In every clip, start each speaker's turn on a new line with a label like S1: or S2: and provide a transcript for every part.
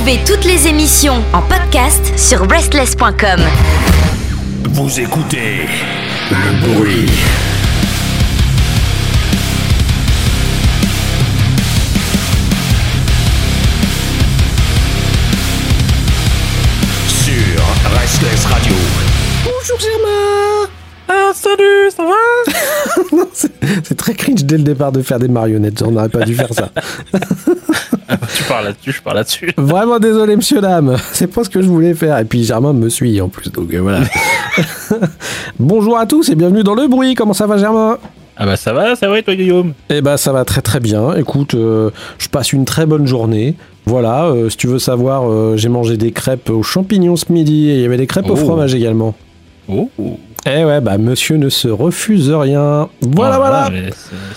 S1: Retrouvez toutes les émissions en podcast sur restless.com.
S2: Vous écoutez le bruit. Sur Restless Radio.
S3: Bonjour Germain Ah salut, ça va? C'est très cringe dès le départ de faire des marionnettes, on n'aurait pas dû faire ça.
S4: tu parles là-dessus, je parle là-dessus.
S3: Vraiment désolé monsieur dame, c'est pas ce que je voulais faire. Et puis Germain me suit en plus, donc euh, voilà. Bonjour à tous et bienvenue dans Le Bruit, comment ça va Germain?
S4: Ah bah ça va, ça va et toi Guillaume?
S3: Eh ben ça va très très bien. Écoute, euh, je passe une très bonne journée. Voilà, euh, si tu veux savoir, euh, j'ai mangé des crêpes aux champignons ce midi et il y avait des crêpes au
S4: Oh.
S3: fromage également.
S4: Oh
S3: Eh ouais, bah monsieur ne se refuse rien. Voilà,
S4: Oh là
S3: voilà.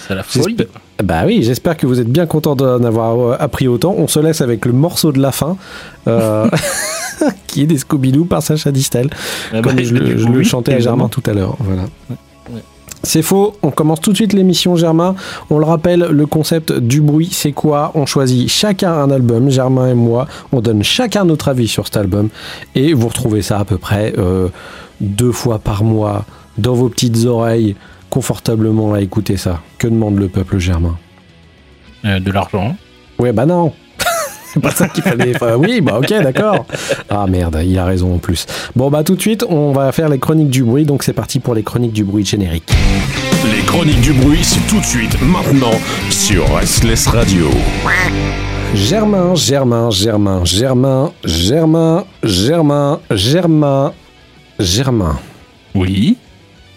S4: C'est la folie.
S3: Bah oui, j'espère que vous êtes bien content d'en avoir euh, appris autant. On se laisse avec le morceau de la fin, euh, qui est des Scooby-Doo par Sacha Distel,
S4: Ah bah,
S3: comme je, le, je le chantais à. Germain tout à l'heure. Voilà.
S4: Ouais.
S3: C'est faux, on commence tout de suite l'émission Germain. On le rappelle, le concept du bruit, c'est quoi? On choisit chacun un album, Germain et moi, on donne chacun notre avis sur cet album, et vous retrouvez ça à peu près euh, deux fois par mois dans vos petites oreilles, confortablement à écouter ça. Que demande le peuple Germain
S4: Euh, de l'argent.
S3: Ouais, bah non. C'est pas ça qu'il fallait. Enfin, oui, bah ok, d'accord. Ah merde, il a raison en plus. Bon, bah tout de suite, on va faire les chroniques du bruit. Donc c'est parti pour les chroniques du bruit générique.
S2: Les chroniques du bruit, c'est tout de suite, maintenant, sur Restless Radio.
S3: Germain, Germain, Germain, Germain, Germain, Germain, Germain, Germain.
S4: Oui.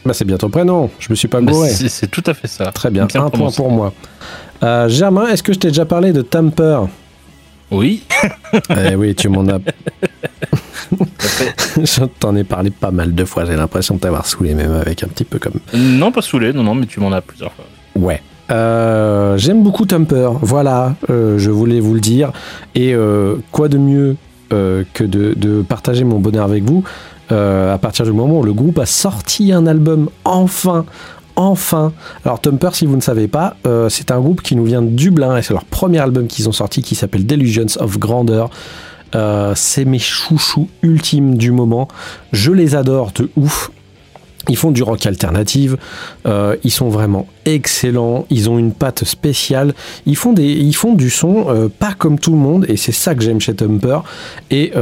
S3: Bah c'est bien ton prénom. Je me suis pas gouré.
S4: c'est tout à fait ça.
S3: Très bien, un point pour moi. Euh, Germain, est-ce que je t'ai déjà parlé de Tamper?
S4: Oui.
S3: Eh oui, tu m'en as. je t'en ai parlé pas mal de fois. J'ai l'impression de t'avoir saoulé, même avec un petit peu comme.
S4: non, pas saoulé, non, non, mais tu m'en as plusieurs fois.
S3: Ouais. Euh, J'aime beaucoup Tumper, voilà, euh, je voulais vous le dire. Et quoi de mieux que de, de partager mon bonheur avec vous euh, à partir du moment où le groupe a sorti un album, enfin, enfin. Alors Tumper, si vous ne savez pas, euh, c'est un groupe qui nous vient de Dublin et c'est leur premier album qu'ils ont sorti qui s'appelle Delusions of Grandeur. Euh, c'est mes chouchous ultimes du moment. Je les adore de ouf. Ils font du rock alternative. Ils sont vraiment excellents. Ils ont une patte spéciale. Ils font, des, ils font du son pas comme tout le monde. Et c'est ça que j'aime chez Tumper. Et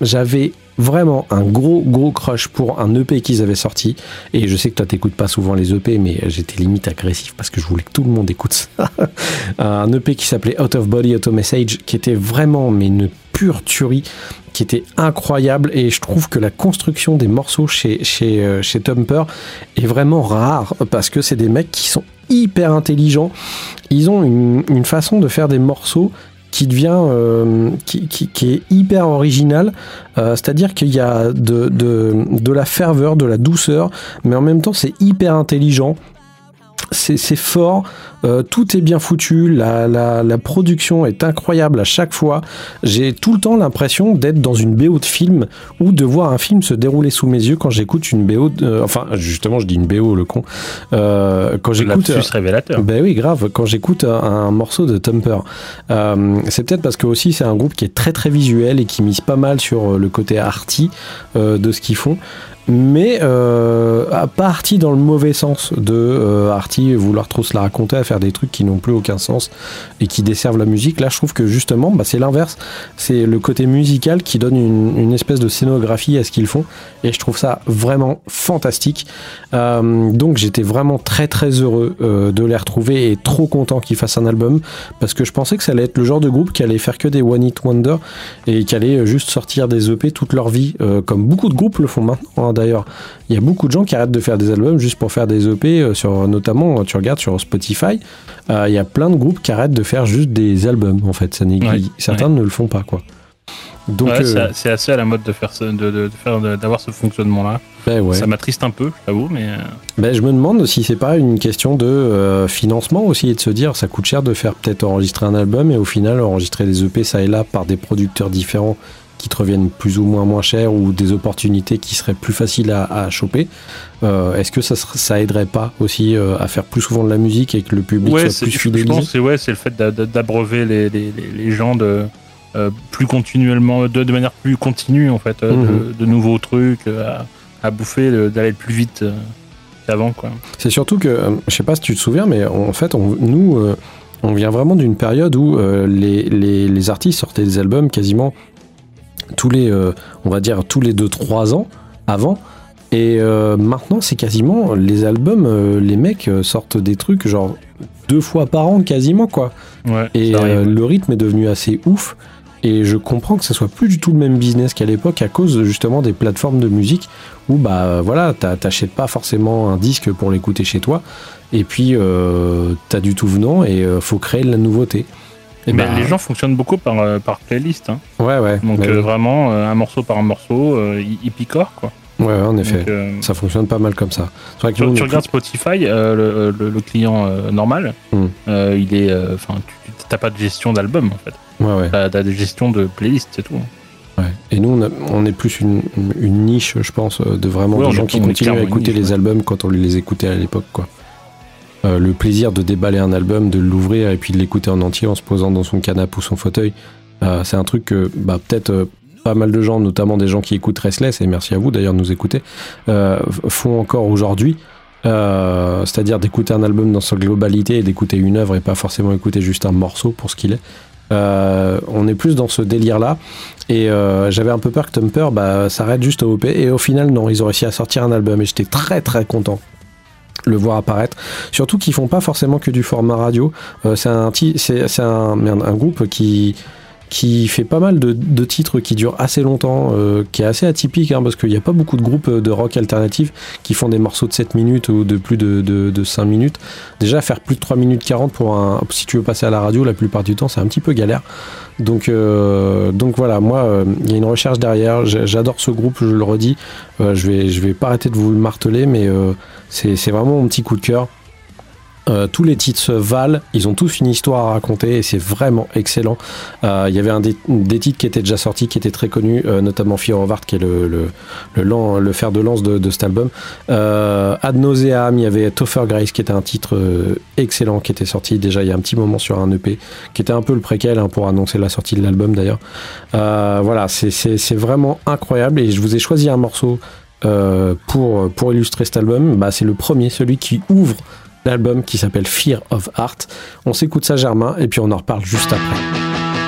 S3: j'avais vraiment un gros, gros crush pour un EP qu'ils avaient sorti. Et je sais que toi, t'écoutes pas souvent les EP, mais j'étais limite agressif parce que je voulais que tout le monde écoute ça. un EP qui s'appelait Out of Body Auto Message, qui était vraiment mais une pure tuerie qui était incroyable et je trouve que la construction des morceaux chez, chez, euh, chez Tumper est vraiment rare parce que c'est des mecs qui sont hyper intelligents. Ils ont une, une façon de faire des morceaux qui devient euh, qui, est hyper original. Euh, c'est à dire qu'il y a de la ferveur de la douceur mais en même temps c'est hyper intelligent c'est fort, euh, tout est bien foutu, la, la, la production est incroyable à chaque fois. J'ai tout le temps l'impression d'être dans une BO de film ou de voir un film se dérouler sous mes yeux quand j'écoute une BO. de- euh, enfin, justement, je dis une BO, le con. Euh, quand j'écoute.
S4: Lapsus révélateur.
S3: Ben oui, grave. Quand j'écoute un, un morceau de Tumper, euh, c'est peut-être parce que aussi c'est un groupe qui est très très visuel et qui mise pas mal sur euh, le côté arty euh, de ce qu'ils font. Mais euh, arty dans le mauvais sens de euh, arty vouloir trop se la raconter à faire des trucs qui n'ont plus aucun sens et qui desservent la musique. Là, je trouve que justement, bah, c'est l'inverse. C'est le côté musical qui donne une, une espèce de scénographie à ce qu'ils font et je trouve ça vraiment fantastique. Euh, donc j'étais vraiment très très heureux euh, de les retrouver et trop content qu'ils fassent un album parce que je pensais que ça allait être le genre de groupe qui allait faire que des One Hit Wonder et qui allait euh, juste sortir des EP toute leur vie euh, comme beaucoup de groupes le font maintenant hein, d'ailleurs. Il y a beaucoup de gens qui arrêtent de faire des albums juste pour faire des EP euh, sur notamment tu regardes sur Spotify, euh, il y a plein de groupes qui arrêtent de faire juste des albums en fait, ça n'existe-
S4: Ouais,
S3: certains ne le font pas quoi. Donc
S4: Ouais,
S3: euh,
S4: c'est- assez à la mode de faire de, de- d'avoir ce fonctionnement-là.
S3: ben ouais.
S4: Ça m'attriste un peu, j'avoue, mais euh,
S3: Ben, je me demande si c'est pas une question de euh, financement aussi et de se dire ça coûte cher de faire peut-être enregistrer un album et au final enregistrer des EP ça et là par des producteurs différents qui te reviennent plus ou moins moins cher ou des opportunités qui seraient plus faciles à, à choper. Euh, Est-ce que ça, ça aiderait pas aussi euh, à faire plus souvent de la musique et que le public
S4: ouais,
S3: soit plus
S4: je pense que c'est ouais, le fait d'a- d'a- d'abreuver les, les, les- gens de euh, plus continuellement, de, de manière plus continue en fait,
S3: Mhm.
S4: de, de nouveaux trucs à, à bouffer, d'aller plus vite qu'avant quoi.
S3: C'est surtout que, je sais pas si tu te souviens, mais en fait, on- nous, on vient vraiment d'une période où euh, les, les- les artistes sortaient des albums quasiment tous les, euh, on va dire, tous les 2-3 ans avant. Et euh, maintenant, c'est quasiment les albums, euh, les mecs sortent des trucs genre deux fois par an quasiment, quoi.
S4: Ouais,
S3: Et le rythme est devenu assez ouf. Et je comprends que ce soit plus du tout le même business qu'à l'époque à cause justement des plateformes de musique où bah voilà, t'a- t'achètes pas forcément un disque pour l'écouter chez toi. Et puis t'as du tout venant et faut créer de la nouveauté. Et
S4: Mais
S3: bah,
S4: les gens fonctionnent beaucoup par, euh, par playlist. hein.
S3: ouais ouais,
S4: Donc
S3: ouais,
S4: euh, vraiment, euh, un morceau par un morceau, euh, hi- hippie-core quoi.
S3: ouais, ouais, en effet,
S4: Donc,
S3: ça fonctionne pas mal comme ça. Vrai que
S4: tu,
S3: nous,
S4: regardes Spotify, le, le- le client normal,
S3: Hmm.
S4: il est, enfin, tu t'as pas de gestion d'album en fait.
S3: ouais ouais.
S4: T'as des gestions de playlist, c'est tout.
S3: Ouais. Et nous, on, a- on est plus une, une niche, je pense, de vraiment
S4: Ouais,
S3: de
S4: on
S3: gens qui continuent à écouter
S4: niche,
S3: les albums quand on les écoutait à l'époque, quoi. Euh, le plaisir de déballer un album, de l'ouvrir et puis de l'écouter en entier en se posant dans son canapé ou son fauteuil, euh, c'est un truc que bah, peut-être euh, pas mal de gens, notamment des gens qui écoutent Restless, et merci à vous d'ailleurs de nous écouter, font encore aujourd'hui. C'est-à-dire d'écouter un album dans sa globalité et d'écouter une œuvre et pas forcément écouter juste un morceau pour ce qu'il est. On est plus dans ce délire-là. Et j'avais un peu peur que Tumper bah, s'arrête juste au OP. Et au final, non, ils ont réussi à sortir un album. Et j'étais très très content le voir apparaître. Surtout qu'ils font pas forcément que du format radio. Euh, c'est un, c'est, un, groupe qui, qui fait pas mal de, titres qui durent assez longtemps, euh, qui est assez atypique, hein, parce qu'il n'y a pas beaucoup de groupes de rock alternatif qui font des morceaux de 7 minutes ou de plus de, de, de 5 minutes. Déjà, faire plus de 3 minutes 40 pour un, si tu veux passer à la radio, la plupart du temps, c'est un petit peu galère. Donc, euh, donc voilà, moi, euh, il y a une recherche derrière. J'adore ce groupe, je le redis. Euh, je vais, je vais pas arrêter de vous le marteler, mais c'est vraiment mon petit coup de cœur. Euh, tous les titres se valent, ils ont tous une histoire à raconter et c'est vraiment excellent. Euh, Il y avait un des, des titres qui étaient déjà sortis, qui étaient très connus, euh, notamment Fear of Art, qui est le, le, le, le fer de lance de, de cet album. Euh, Ad Nauseam, il y avait Topher Grace, qui était un titre excellent, qui était sorti déjà il y a un petit moment sur un EP, qui était un peu le préquel hein, pour annoncer la sortie de l'album d'ailleurs. Voilà, c'est- vraiment incroyable et je vous ai choisi un morceau pour, pour illustrer cet album. Bah, c'est le premier, celui qui ouvre l'album qui s'appelle Fear of Art. On s'écoute ça, Germain, et puis on en reparle juste après.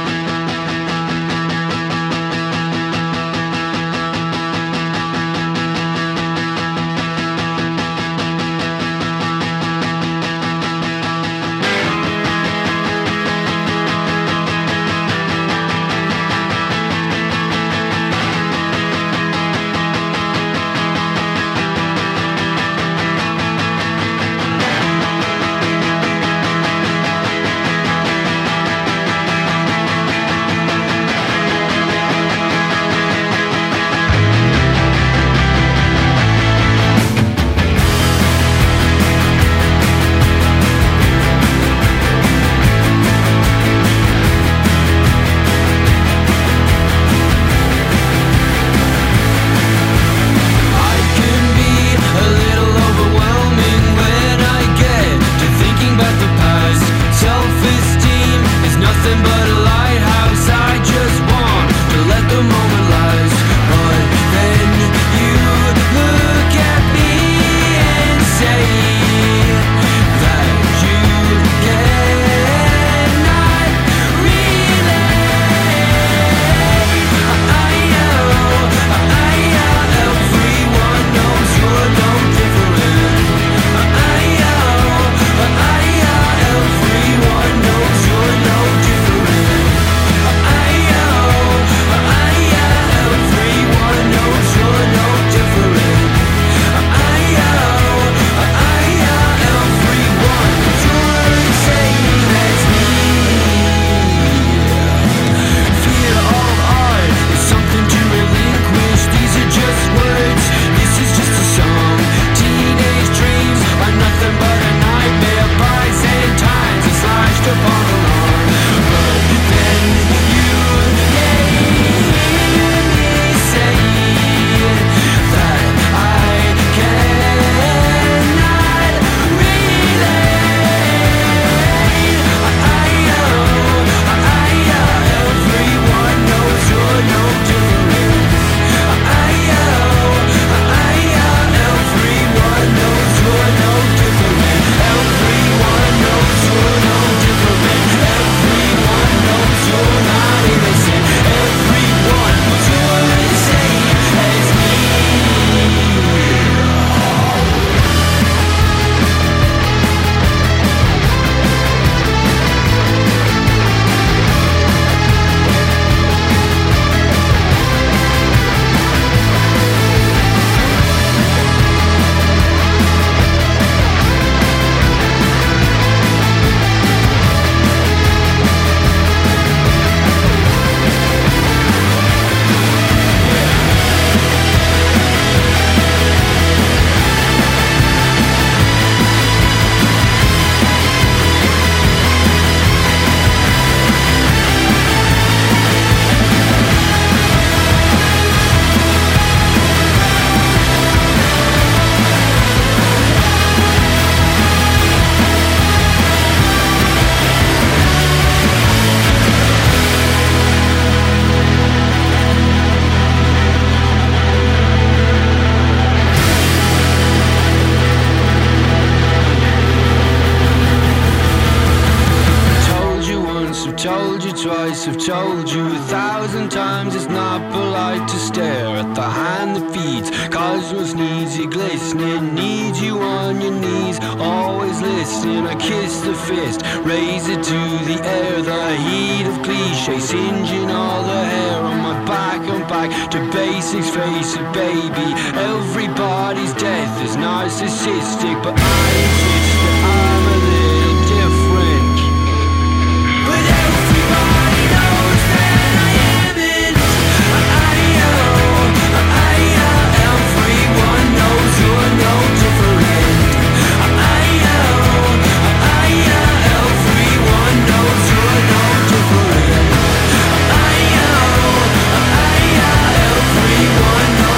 S5: Fist, raise it to the air, the heat of cliche, singeing all the hair on my back and back to basics. Face it, baby. Everybody's death is narcissistic, but I insist that I'm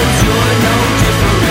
S5: you're no different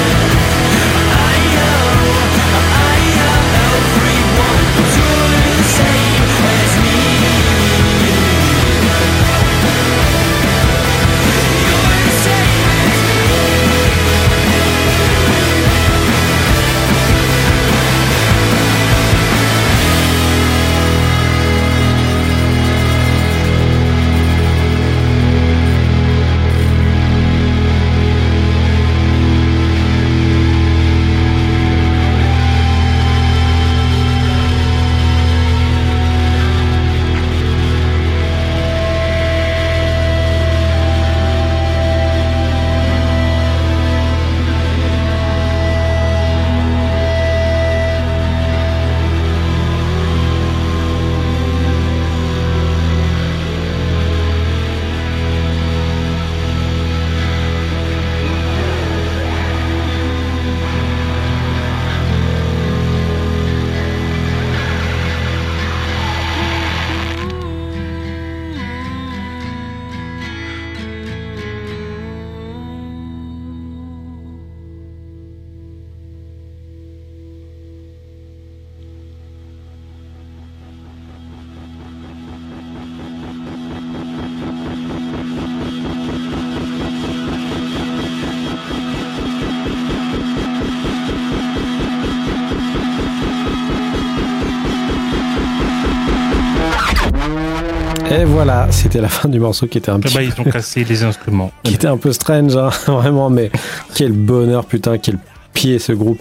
S3: voilà, c'était la fin du morceau qui était un
S4: Ah
S3: petit
S4: bah, ils ont cassé les instruments.
S3: qui était un peu strange, hein, vraiment, mais quel bonheur, putain, quel pied ce groupe.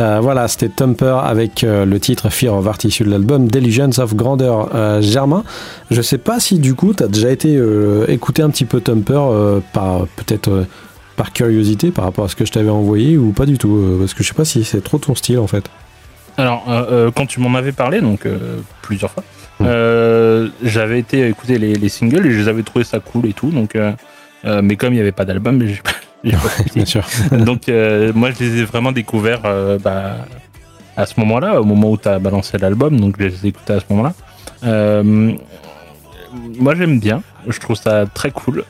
S3: Euh, voilà, c'était Thumper avec euh, le titre Fear of Art issu de l'album Delusions of Grandeur. Euh, Germain, je sais pas si du coup tu as déjà été euh, écouter un petit peu par peut-être par curiosité par rapport à ce que je t'avais envoyé ou pas du tout, parce que je sais pas si c'est trop ton style en fait.
S4: Alors, quand tu m'en avais parlé, donc plusieurs fois. Euh, j'avais été écouter les, les singles et je les avais trouvé ça cool et tout. Donc, euh, euh, mais comme il n'y avait pas d'album, j'ai pas, j'ai pas écouté.
S3: Bien sûr.
S4: donc, euh, moi, je les ai vraiment découverts bah, à ce moment-là, au moment où tu as balancé l'album. Donc, je les ai écoutés à ce moment-là. Moi, j'aime bien. Je trouve ça très cool.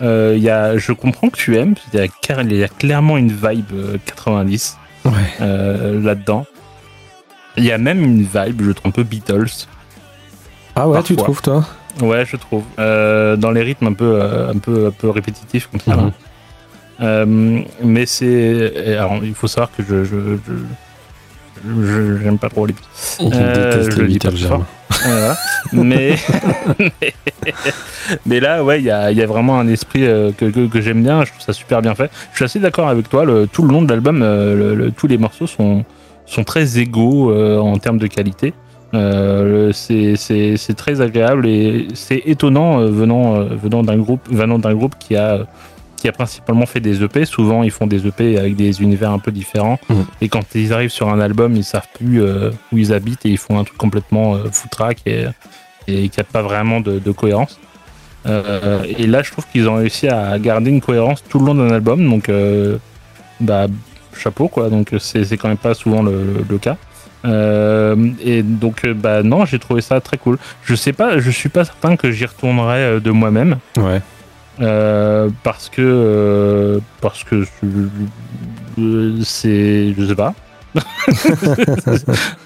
S4: Y a, je comprends que tu aimes. Il y a, y clairement une vibe euh, 90
S3: Ouais.
S4: euh, là-dedans. Il y a même une vibe, je trouve, un peu Beatles.
S3: Ah ouais, tu trouves toi
S4: Ouais, je trouve. Euh, dans les rythmes un peu, euh, un peu, un peu répétitifs comme ça.
S3: Mhm.
S4: Euh, mais c'est. Alors, il faut savoir que je. je, je- je- j'aime pas trop les
S3: Il
S4: Euh,
S3: déteste
S4: je
S3: les
S4: le dis pas fort. Voilà. mais, mais, mais là, ouais, il y a, y a vraiment un esprit que, que, que j'aime bien. Je trouve ça super bien fait. Je suis assez d'accord avec toi. Le, tout le long de l'album, le- le- tous les morceaux sont, sont très égaux en termes de qualité. Euh, c'est très agréable et c'est étonnant euh, venant, euh, venant d'un groupe, venant groupe qui a, qui a principalement fait des EP. Souvent, ils font des EP avec des univers un peu différents.
S3: Mhm.
S4: Et quand ils arrivent sur un album, ils savent plus où ils habitent et ils font un truc complètement foutraque et, et qui n'a pas vraiment de, de cohérence. Et là, je trouve qu'ils ont réussi à garder une cohérence tout le long d'un album. Donc, bah, chapeau, quoi. Donc, c'est c'est quand même pas souvent le, le- le cas. Euh, et donc, euh, bah, non, j'ai trouvé ça très cool. Je sais pas, je suis pas certain que j'y retournerai euh, de moi-même.
S3: Ouais.
S4: Euh, parce que euh, parce que euh, c'est je sais pas.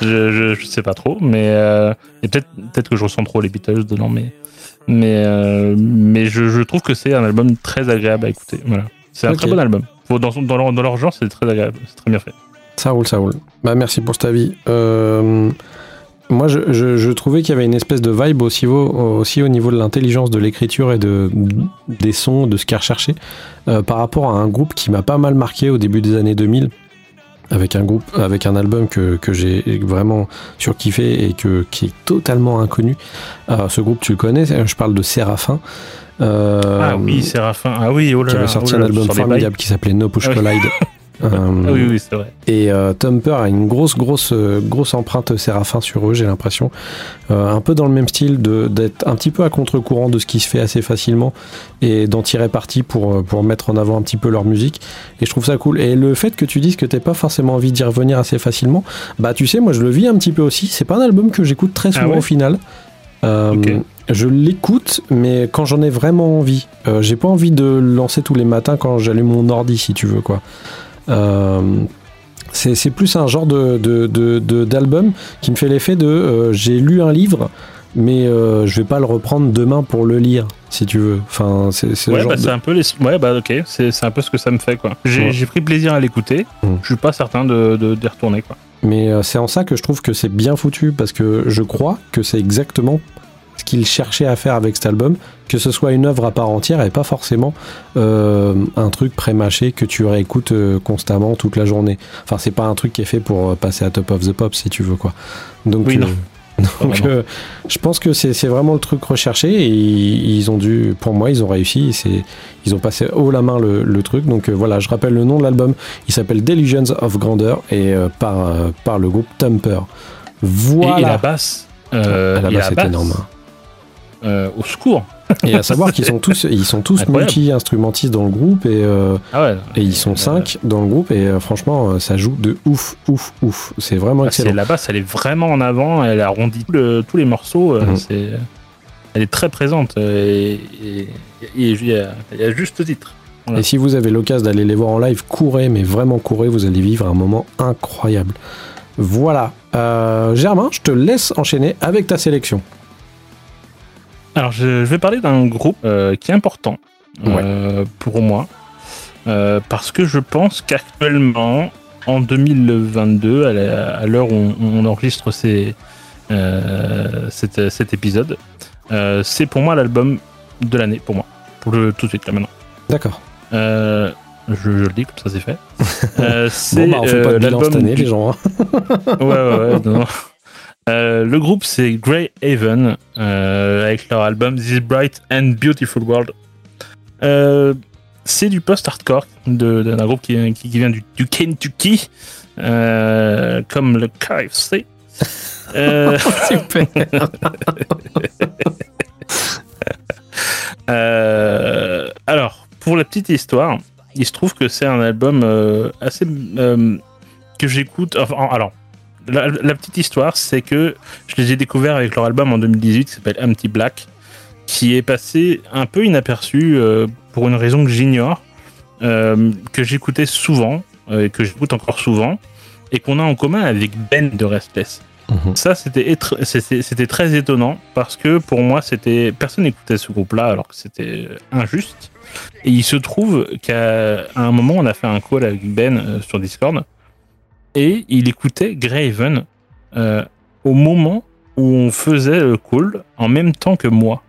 S4: Je, je, je sais pas trop mais euh, et peut-être peut-être que je ressens trop les Beatles dedans mais mais euh, mais je, je trouve que c'est un album très agréable à écouter. Voilà. C'est un très bon album. Faut- dans, son- dans, leur, dans leur genre c'est très agréable. C'est très bien fait
S3: Ça roule, ça roule. Bah, merci pour cet avis. Euh, Moi, je, je- je trouvais qu'il y avait une espèce de vibe aussi au, aussi au niveau de l'intelligence de l'écriture et de, des sons, de ce qu'il recherché, euh, par rapport à un groupe qui m'a pas mal marqué au début des années 2000, avec un groupe, avec un album que, que j'ai vraiment surkiffé et que, qui est totalement inconnu. Alors, ce groupe, tu le connais, je parle de Séraphin. Euh,
S4: Ah oui, Séraphin. Ah oui, oh là
S3: qui
S4: là.
S3: avait sorti
S4: oh là
S3: un album formidable qui s'appait No Push
S4: Ah.
S3: Collide. Euh.
S4: Ah oui, oui, c'est vrai.
S3: et euh, Thumper a une grosse, grosse, grosse empreinte Séraphin sur eux, j'ai l'impression. Euh, un peu dans le même style, de- d'être un petit peu à contre-courant de ce qui se fait assez facilement et d'en tirer parti pour, euh, pour mettre en avant un petit peu leur musique. Et je trouve ça cool. Et le fait que tu dises que t'as pas forcément envie d'y revenir assez facilement, bah tu sais, moi je le vis un petit peu aussi. C'est pas un album que j'écoute très souvent
S4: Ah ouais
S3: au final. Euh. Je l'écoute, mais quand j'en ai vraiment envie. Euh, j'ai pas envie de le lancer tous les matins quand j'allume mon ordi, si tu veux, quoi. Euh, c'est plus un genre de, de- de- de- d'album qui me fait l'effet de euh, j'ai lu un livre, mais euh, je vais pas le reprendre demain pour le lire, si tu veux. Enfin, c'est
S4: Ouais, bah,
S3: de-
S4: un peu les... ouais, bah ok, c'est un peu ce que ça me fait quoi. J'ai
S3: Ouais.
S4: pris plaisir à l'écouter.
S3: Mm.
S4: Je suis pas certain de de- d'y retourner quoi.
S3: Mais euh, c'est en ça que je trouve que c'est bien foutu, parce que je crois que c'est exactement ce qu'il cherchait à faire avec cet album, que ce soit une œuvre à part entière et pas forcément euh, un truc pré-mâché que tu réécoutes euh, constamment toute la journée. Enfin, c'est pas un truc qui est fait pour euh, passer à Top of the Pop, si tu veux, quoi. Donc,
S4: Oui,
S3: euh,
S4: non.
S3: donc euh, je pense que c'est c'est vraiment le truc recherché et ils, ils ont dû, pour moi, ils ont réussi. C'est, ils ont passé haut la main le, le truc. Donc euh, voilà, je rappelle le nom de l'album. Il s'appelle Delusions of Grandeur et euh, par, par le groupe Thumper.
S4: Et-
S3: Voilà.
S4: Et, la basse. Euh,
S3: Ah, la basse, c'est énorme.
S4: Euh, au secours.
S3: Et à savoir qu'ils sont tous, ils sont tous multi-instrumentistes dans le groupe et, euh,
S4: Ah ouais.
S3: et ils sont
S4: Euh,
S3: cinq dans le groupe et euh, franchement, ça joue de ouf, ouf, ouf. C'est vraiment
S4: ah,
S3: excellent.
S4: la basse, elle est vraiment en avant. Elle arrondit le- tous les morceaux.
S3: Mhm.
S4: Elle est très présente et il y, a- juste titre.
S3: Et si vous avez l'occasion d'aller les voir en live, courez, mais vraiment courez, vous allez vivre un moment incroyable. Voilà. Euh, Germain, je te laisse enchaîner avec ta sélection.
S4: Alors, je, je vais parler d'un groupe euh, qui est important euh, pour moi. euh, parce que je pense qu'actuellement, en 2022, à l'heure où on, enregistre ces, cet, cet épisode, c'est pour moi l'album de l'année, pour moi. Pour le tout de suite, là maintenant.
S3: D'accord.
S4: Je, je le dis, comme ça c'est fait. Euh, c'est
S3: Bon, bah, on fait pas de bilan cette année,
S4: du-
S3: les gens. hein.
S4: ouais, ouais, ouais. non. Euh, le groupe c'est Grey Haven euh, avec leur album This Bright and Beautiful World. Euh, c'est du post-hardcore d'un groupe qui, vient du, du Kentucky, comme le KFC.
S3: Super.
S4: Alors, pour la petite histoire, il se trouve que c'est un album assez que j'écoute. Enfin, alors, la, la petite histoire, c'est que je les ai découverts avec leur album en 2018 qui s'appelle Empty Black, qui est passé un peu inaperçu euh, pour une raison que j'ignore, euh, que j'écoutais souvent euh, et que j'écoute encore souvent, et qu'on a en commun avec Ben de Restless.
S3: Mhm.
S4: Ça, c'était très étonnant parce que pour moi, c'était personne n'écoutait ce groupe-là alors que c'était injuste. Et il se trouve qu'à un moment, on a fait un call avec Ben sur Discord et il écoutait Graven euh, au moment où on faisait le call en même temps que moi.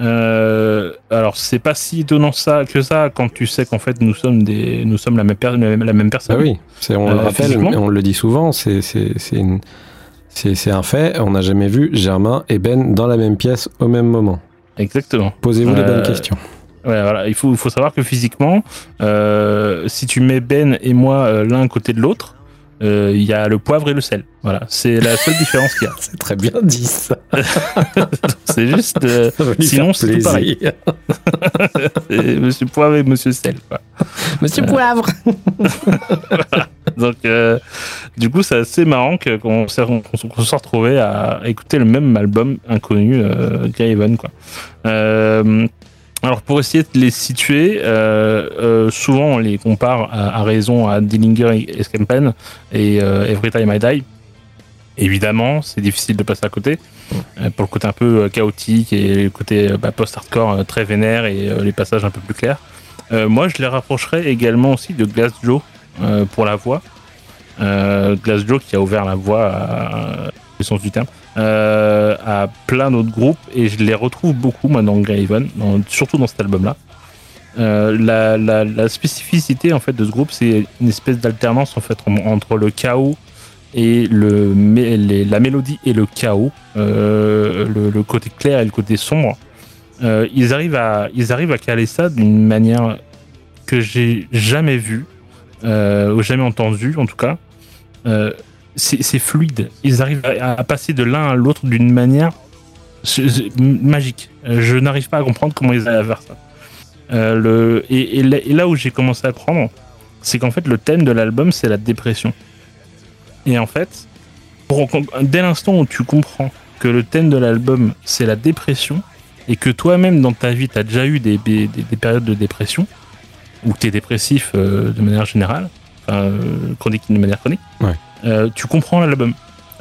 S4: Euh, alors c'est pas si étonnant ça que ça quand tu sais qu'en fait nous sommes des nous sommes la même, per- la même
S3: Ah
S4: personne.
S3: oui, c'est, on le
S4: Euh,
S3: rappelle,
S4: physiquement.
S3: mais on le dit souvent, c'est, c'est, un fait. On n'a jamais vu Germain et Ben dans la même pièce au même moment.
S4: Exactement.
S3: Posez-vous les bonnes questions.
S4: Ouais, voilà. Il faut, faut savoir que physiquement, euh, si tu mets Ben et moi euh, l'un à côté de l'autre, euh, il y a le poivre et le sel. Voilà, c'est la seule différence qu'il y a.
S3: C'est très bien dit ça.
S4: C'est juste euh, Sinon, c'est tout pareil. Monsieur Poivre et Monsieur Sel. Quoi.
S3: Monsieur Poivre.
S4: Donc, euh, du coup, c'est assez marrant qu'on s'est- qu'on se à écouter le même album inconnu, Graven. Quoi. Euh, alors, pour essayer de les situer, euh, euh, souvent on les compare à, raison à Dillinger et Escampen et euh, Every Time I Die. Évidemment, c'est difficile de passer à côté euh, pour le côté un peu chaotique et le côté bah, post-hardcore très vénère et les passages un peu plus clairs. Moi, je les rapprocherais également aussi de Glass Joe pour la voix. Glass Joe qui a ouvert la voie à, sens du terme, euh, à plein d'autres groupes et je les retrouve beaucoup moi dans Graven, surtout dans cet album-là. Euh, la, spécificité en fait de ce groupe, c'est une espèce d'alternance en fait en- entre le chaos et le, la mélodie et le chaos, euh, le, le côté clair et le côté sombre. Ils arrivent à ils arrivent à caler ça d'une manière que j'ai jamais vue, ou jamais entendue en tout cas. C'est fluide. Ils arrivent à, passer de l'un à l'autre d'une manière magique. Euh, Je n'arrive pas à comprendre comment ils arrivent à ça. Euh, le, et, là, et là où j'ai commencé à prendre, c'est qu'en fait le thème de l'album c'est la dépression. Et en fait, dès l'instant où tu comprends que le thème de l'album c'est la dépression et que toi-même dans ta vie tu as déjà eu des- des périodes de dépression ou que tu es dépressif euh, de manière générale, enfin euh, chronique de manière chronique,
S3: Ouais.
S4: euh, tu comprends l'album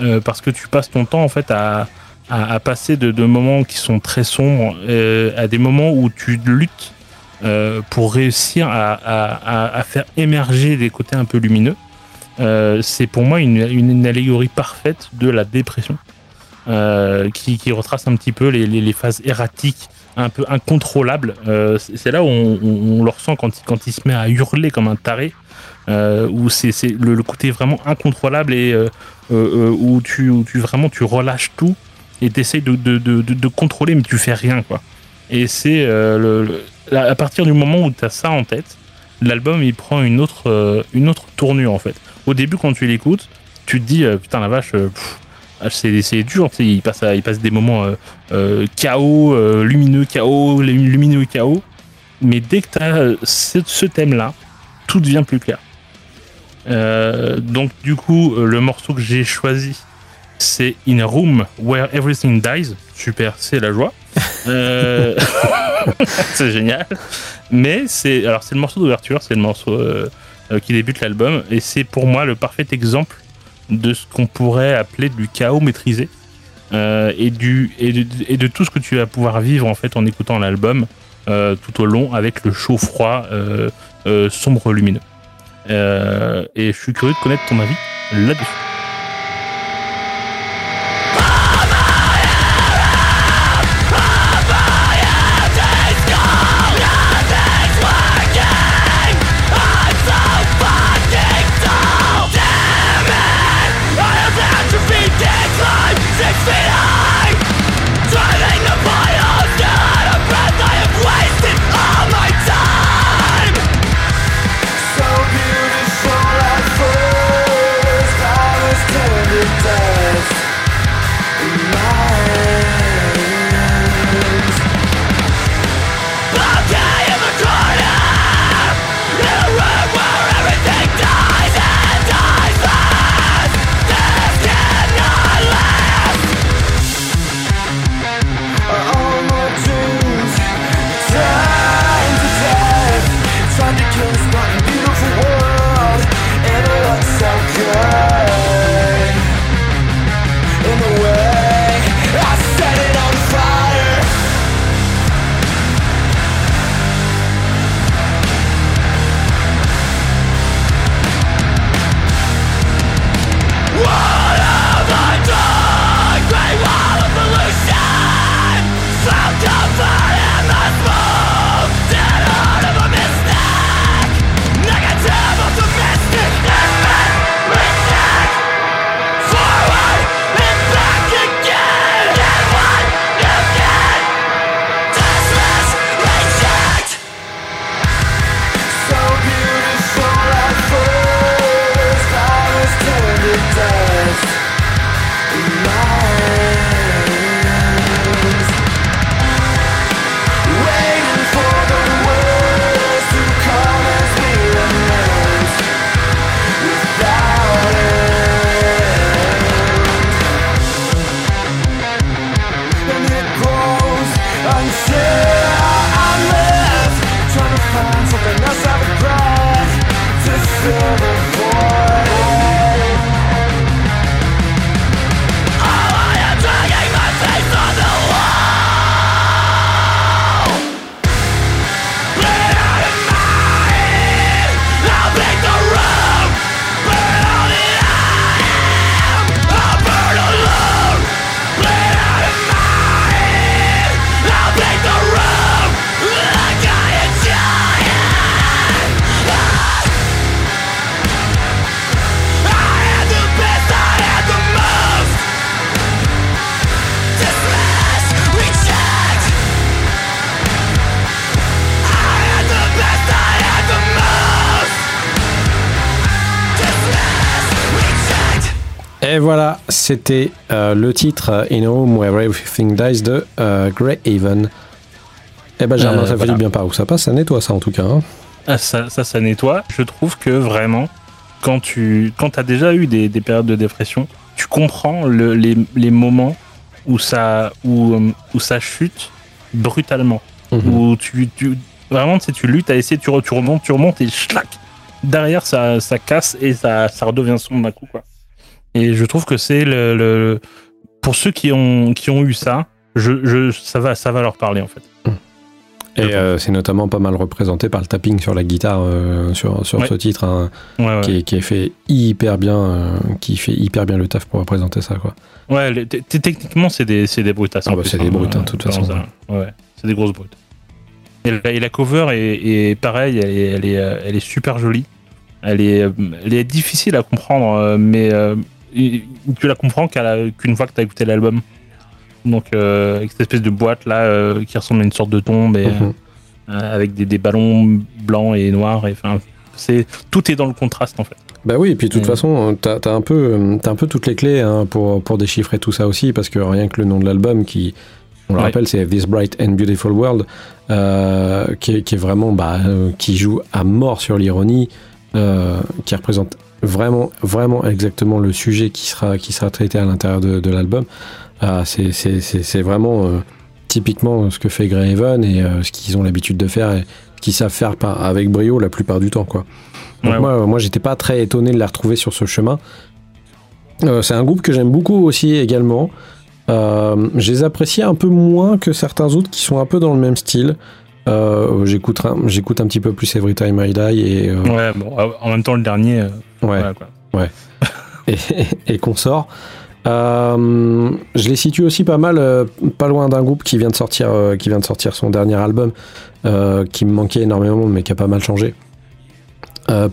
S4: Euh, parce que tu passes ton temps en fait à, à, à passer de, de moments qui sont très sombres à des moments où tu luttes pour réussir à, à- faire émerger des côtés un peu lumineux. Euh, c'est pour moi une, une, une allégorie parfaite de la dépression euh, qui, qui retrace un petit peu les, les- les phases erratiques, un peu incontrôlables. Euh, c'est là où on, on- on le ressent quand il, quand il se met à hurler comme un taré, où c'est le, côté vraiment incontrôlable et euh, euh, euh, où, tu, vraiment tu relâches tout et tu essayes de, de, contrôler mais tu fais rien quoi. Et c'est euh, le, là, à partir du moment où tu as ça en tête, l'album il prend une autre, euh, une autre tournure en fait. Au début quand tu l'écoutes, tu te dis euh, putain la vache, euh, ah, c'est dur, il passe, il passe des moments euh, euh, chaos, euh, lumineux chaos, lumi- lumineux chaos. Mais dès que tu as ce, ce thème-là, tout devient plus clair. Euh, donc du coup, euh, le morceau que j'ai choisi, c'est In a Room Where Everything Dies. Super, c'est la joie. Euh, c'est génial. Mais c'est alors c'est le morceau d'ouverture, c'est le morceau qui débute l'album, et c'est pour moi le parfait exemple de ce qu'on pourrait appeler du chaos maîtrisé. Et, de, tout ce que tu vas pouvoir vivre en fait en écoutant l'album tout au long avec le chaud froid sombre lumineux. Euh, et je suis curieux de connaître ton avis là-dessus.
S3: C'était euh, le titre euh, In Home Where Everything Dies de euh, Grey Haven. Eh ben Germain,
S4: Euh,
S3: ça fait
S4: voilà.
S3: du bien par où ça passe, ça nettoie ça en tout cas. hein.
S4: Ah, ça, ça, ça nettoie. Je trouve que vraiment, quand tu quand as déjà eu des, des périodes de dépression, tu comprends le- les, les moments où ça, où, où ça chute brutalement.
S3: Mhm.
S4: Où tu, tu, vraiment, tu sais, tu luttes à essayer, tu, tu remontes, tu remontes et schlac Derrière, ça, ça casse et ça, ça redevient sombre d'un coup. Quoi. Et je trouve que c'est le, le- Pour ceux qui ont, qui ont eu ça, je, je, ça, va, ça va leur parler en fait.
S3: Et euh, c'est notamment pas mal représenté par le tapping sur la guitare euh, sur, sur
S4: Ouais.
S3: ce titre, hein,
S4: Ouais, ouais.
S3: qui, est, qui est fait hyper bien, euh, qui fait hyper bien le taf pour représenter ça quoi.
S4: Ouais, les- techniquement, c'est des, c'est des brutasses.
S3: Ah bah, c'est des brutes, hein, de toute façon.
S4: c'est des grosses brutes. Et la, et la cover est, est pareil, elle est, elle, est, elle est super jolie. Elle est, elle est difficile à comprendre, mais et- tu la comprends qu'une fois que tu as écouté l'album. Donc, euh, avec cette espèce de boîte là euh, qui ressemble à une sorte de tombe et,
S3: Mhm.
S4: euh, avec des, des ballons blancs et noirs. Et, enfin, c'est, tout est dans le contraste en fait.
S3: Bah oui, et puis de toute façon, t'as as un, peu, t'as un peu toutes les clés hein, pour, pour déchiffrer tout ça aussi, parce que rien que le nom de l'album, qui, on le
S4: Ouais.
S3: rappelle, c'est This Bright and Beautiful World, euh, qui, est, qui est vraiment, bah, euh, qui joue à mort sur l'ironie, euh, qui représente vraiment, vraiment exactement le sujet qui sera, qui sera traité à l'intérieur de, de l'album. Ah, c'est c'est- c'est- c'est vraiment euh, typiquement ce que fait Greyhaven et euh, ce qu'ils ont l'habitude de faire et ce qu'ils savent faire par, avec brio la plupart du temps, quoi. Donc
S4: Ouais,
S3: moi, euh, moi j'étais pas très étonné de les retrouver sur ce chemin. Euh, c'est un groupe que j'aime beaucoup aussi également. Euh, je les apprécie un peu moins que certains autres qui sont un peu dans le même style. Euh, J'écoute un, j'écoute un petit peu plus Every Time I Die et, euh,
S4: Ouais, bon, euh, en même temps, le dernier, euh,
S3: ouais,
S4: voilà, quoi.
S3: et, et qu'on sort. Euh, je les situe aussi pas mal, euh, pas loin d'un groupe qui vient de sortir, euh, qui vient de sortir son dernier album, qui me manquait énormément, mais qui a pas mal changé.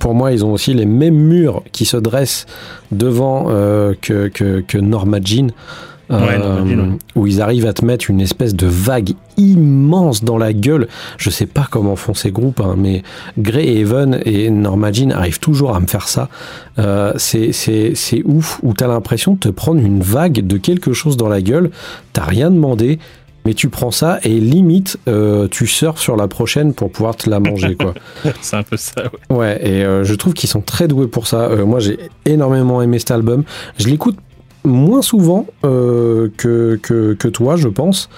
S3: Pour moi, ils ont aussi les mêmes murs qui se dressent devant que, que, que Norma Jean.
S4: Ouais, Norma Jean, ouais.
S3: où ils arrivent à te mettre une espèce de vague immense dans la gueule. Je sais pas comment font ces groupes, hein, mais Greyhaven et Norma Jean arrivent toujours à me faire ça. Euh, c'est ouf, où t'as l'impression de te prendre une vague de quelque chose dans la gueule, t'as rien demandé, mais tu prends ça et limite, euh, tu surfes sur la prochaine pour pouvoir te la manger, quoi.
S4: c'est un peu ça, ouais.
S3: Ouais, et euh, je trouve qu'ils sont très doués pour ça. Euh, moi, j'ai énormément aimé cet album. Je l'écoute moins souvent euh, que, que, que toi, je pense.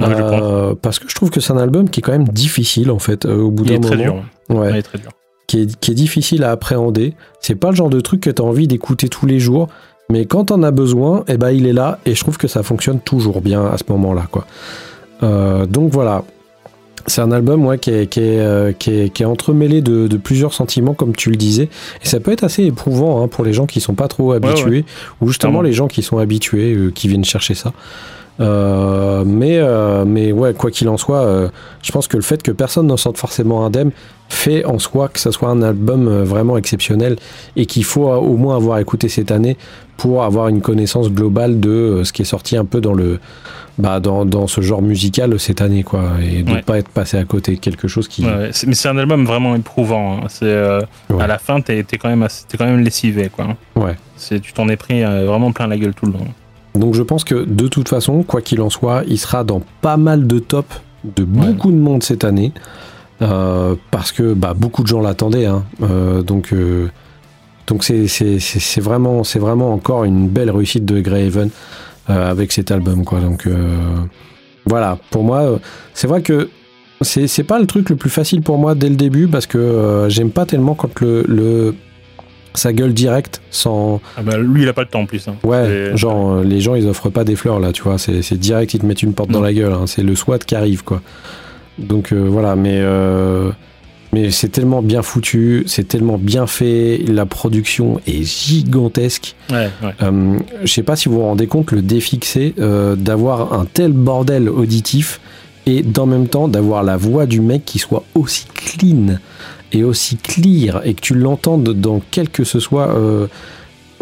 S4: Ouais, je
S3: Euh, parce que je trouve que c'est un album qui est quand même difficile, en fait, euh, au bout d'un moment.
S4: dur. hein.
S3: Ouais,
S4: Ouais, il est très dur.
S3: qui, est, qui est difficile à appréhender. C'est pas le genre de truc que tu as envie d'écouter tous les jours. Mais quand t'en as besoin, eh ben, il est là. Et je trouve que ça fonctionne toujours bien à ce moment-là. quoi. Euh, donc voilà. C'est un album ouais, qui, est, qui, est, euh, qui, est, qui est entremêlé de, de plusieurs sentiments, comme tu le disais. Et ça peut être assez éprouvant hein, pour les gens qui sont pas trop habitués, ou justement les gens qui sont habitués, euh, qui viennent chercher ça. Euh, mais, euh, mais ouais, quoi qu'il en soit, euh, je pense que le fait que personne n'en sorte forcément indemne fait en soi que ça soit un album vraiment exceptionnel et qu'il faut au moins avoir écouté cette année pour avoir une connaissance globale de ce qui est sorti un peu dans le bah, dans, dans ce genre musical cette année quoi et de
S4: Ouais.
S3: pas être passé à côté de quelque chose qui
S4: Ouais, Mais c'est un album vraiment éprouvant. hein. C'est
S3: Ouais.
S4: à la fin, t'es quand même, t'es quand même lessivé, quoi.
S3: ouais
S4: C'est tu t'en es pris vraiment plein la gueule tout le long.
S3: Donc je pense que de toute façon quoi qu'il en soit il sera dans pas mal de tops de beaucoup de monde cette année. Euh, parce que bah, beaucoup de gens l'attendaient hein. Euh, donc euh, c'est vraiment encore une belle réussite de Greyhaven euh, avec cet album quoi. Donc voilà. Pour moi c'est vrai que c'est pas le truc le plus facile pour moi dès le début parce que j'aime pas tellement quand le sa gueule direct sans
S4: Ah bah, lui, il a pas le temps en plus. hein.
S3: Ouais, genre euh, les gens ils offrent pas des fleurs là, tu vois, c'est c'est direct, ils te mettent une porte dans la gueule, hein, c'est le SWAT qui arrive quoi. Donc euh, voilà, mais euh, mais c'est tellement bien foutu, c'est tellement bien fait, la production est gigantesque.
S4: Ouais, ouais.
S3: Euh, je sais pas si vous vous rendez compte le défi que c'est d'avoir un tel bordel auditif et d'en même temps d'avoir la voix du mec qui soit aussi clean et aussi clear et que tu l'entendes dans quel que ce soit euh,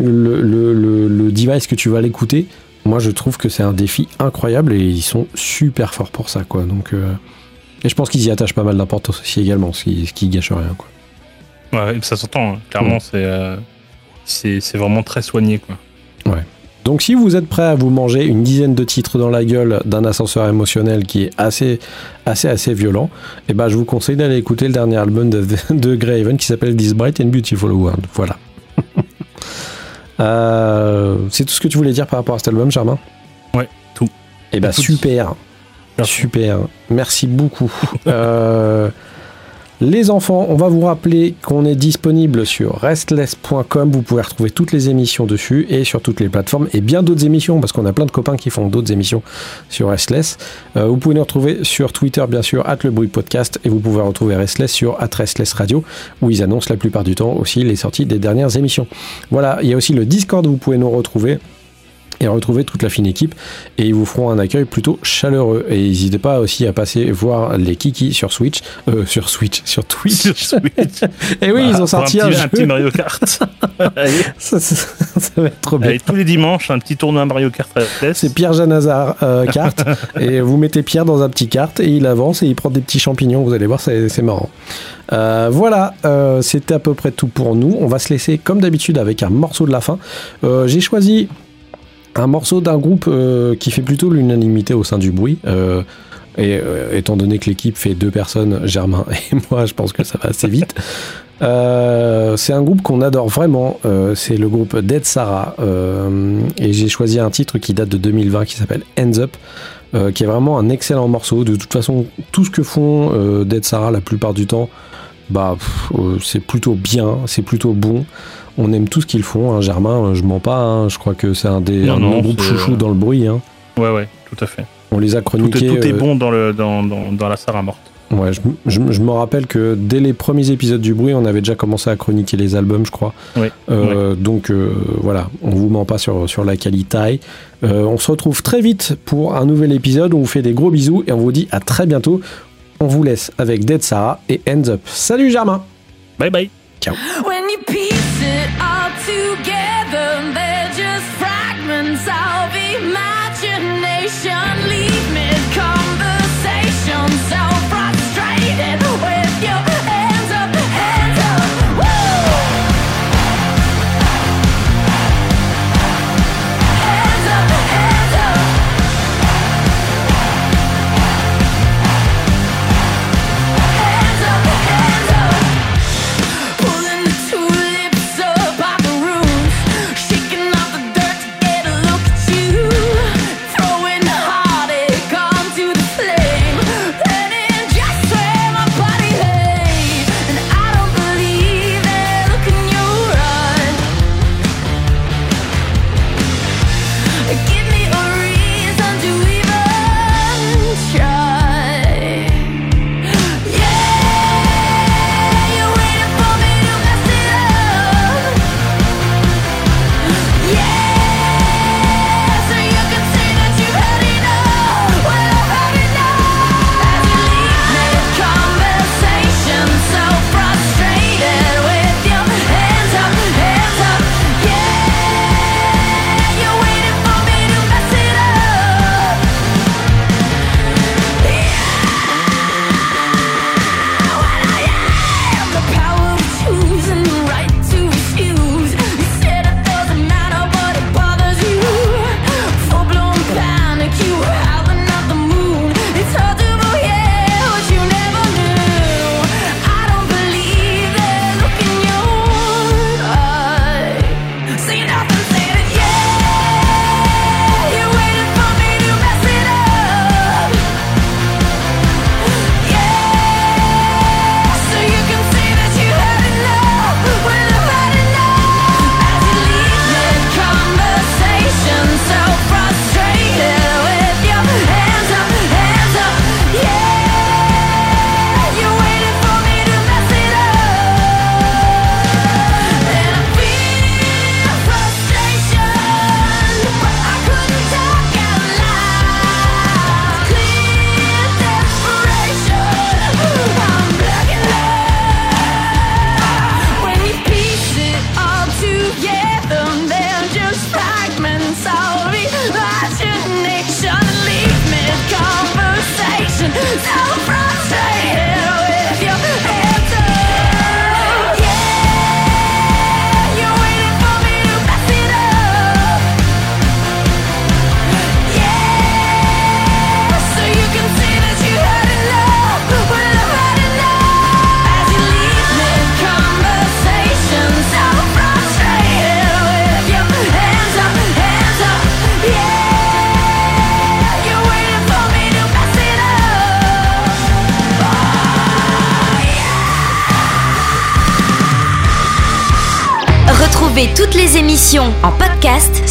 S3: le, le- le- le device que tu vas l'écouter. Moi, je trouve que c'est un défi incroyable et ils sont super forts pour ça, quoi. Donc, euh, et je pense qu'ils y attachent pas mal d'importance aussi également, ce qui, ce qui gâche rien, quoi.
S4: Ouais, ça s'entend. hein. Clairement, c'est euh, c'est vraiment très soigné, quoi.
S3: Donc si vous êtes prêt à vous manger une dizaine de titres dans la gueule d'un ascenseur émotionnel qui est assez assez assez violent, eh ben je vous conseille d'aller écouter le dernier album de, de Graven qui s'appelle This Bright and Beautiful World. Voilà. Euh, c'est tout ce que tu voulais dire par rapport à cet album, Germain?
S4: Ouais, tout.
S3: Eh ben super, super. Merci beaucoup. Euh, les enfants, on va vous rappeler qu'on est disponible sur restless.com. Vous pouvez retrouver toutes les émissions dessus et sur toutes les plateformes et bien d'autres émissions parce qu'on a plein de copains qui font d'autres émissions sur Restless. Euh, vous pouvez nous retrouver sur Twitter, bien sûr, at podcast et vous pouvez retrouver Restless sur at Restless Radio où ils annoncent la plupart du temps aussi les sorties des dernières émissions. Voilà, il y a aussi le Discord où vous pouvez nous retrouver et retrouver toute la fine équipe. Et ils vous feront un accueil plutôt chaleureux. Et n'hésitez pas aussi à passer voir les kikis sur Switch euh, sur Switch sur Twitch.
S4: Sur Switch.
S3: et oui ils ont sorti
S4: pour
S3: un,
S4: petit, un petit Mario Kart.
S3: Ça, ça- ça va être trop bien.
S4: Allez, tous les dimanches, un petit tournoi Mario Kart
S3: c'est Pierre Janazar euh, carte et vous mettez Pierre dans un petit carte et il avance et il prend des petits champignons. Vous allez voir c'est c'est marrant. Euh, voilà euh, c'était à peu près tout pour nous. On va se laisser comme d'habitude avec un morceau de la fin. Euh, j'ai choisi un morceau d'un groupe euh, qui fait plutôt l'unanimité au sein du bruit euh, et euh, étant donné que l'équipe fait deux personnes, Germain et moi, je pense que ça va assez vite. C'est un groupe qu'on adore vraiment. c'est le groupe Dead Sarah. et j'ai choisi un titre qui date de 2020 qui s'appelle Ends Up. qui est vraiment un excellent morceau. De toute façon, tout ce que font Dead Sarah la plupart du temps, bah, c'est plutôt bien, c'est plutôt bon. On aime tout ce qu'ils font. hein, Germain, je mens pas. hein, je crois que c'est un des
S4: Non,
S3: un
S4: non,
S3: chouchous
S4: euh,
S3: dans le bruit. hein.
S4: Ouais, ouais, tout à fait.
S3: On les a
S4: Tout, est-
S3: chroniqués.
S4: tout est
S3: euh,
S4: bon dans, le, dans, dans, dans la Sarah morte.
S3: Ouais, je, je- je me rappelle que dès les premiers épisodes du bruit, on avait déjà commencé à chroniquer les albums, je crois.
S4: Oui,
S3: Euh, Donc euh, voilà, on vous ment pas sur, sur la qualité. Euh, on se retrouve très vite pour un nouvel épisode. On vous fait des gros bisous et on vous dit à très bientôt. On vous laisse avec Dead Sarah et Ends Up. Salut Germain
S4: Bye bye.
S6: When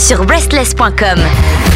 S1: sur breastless.com.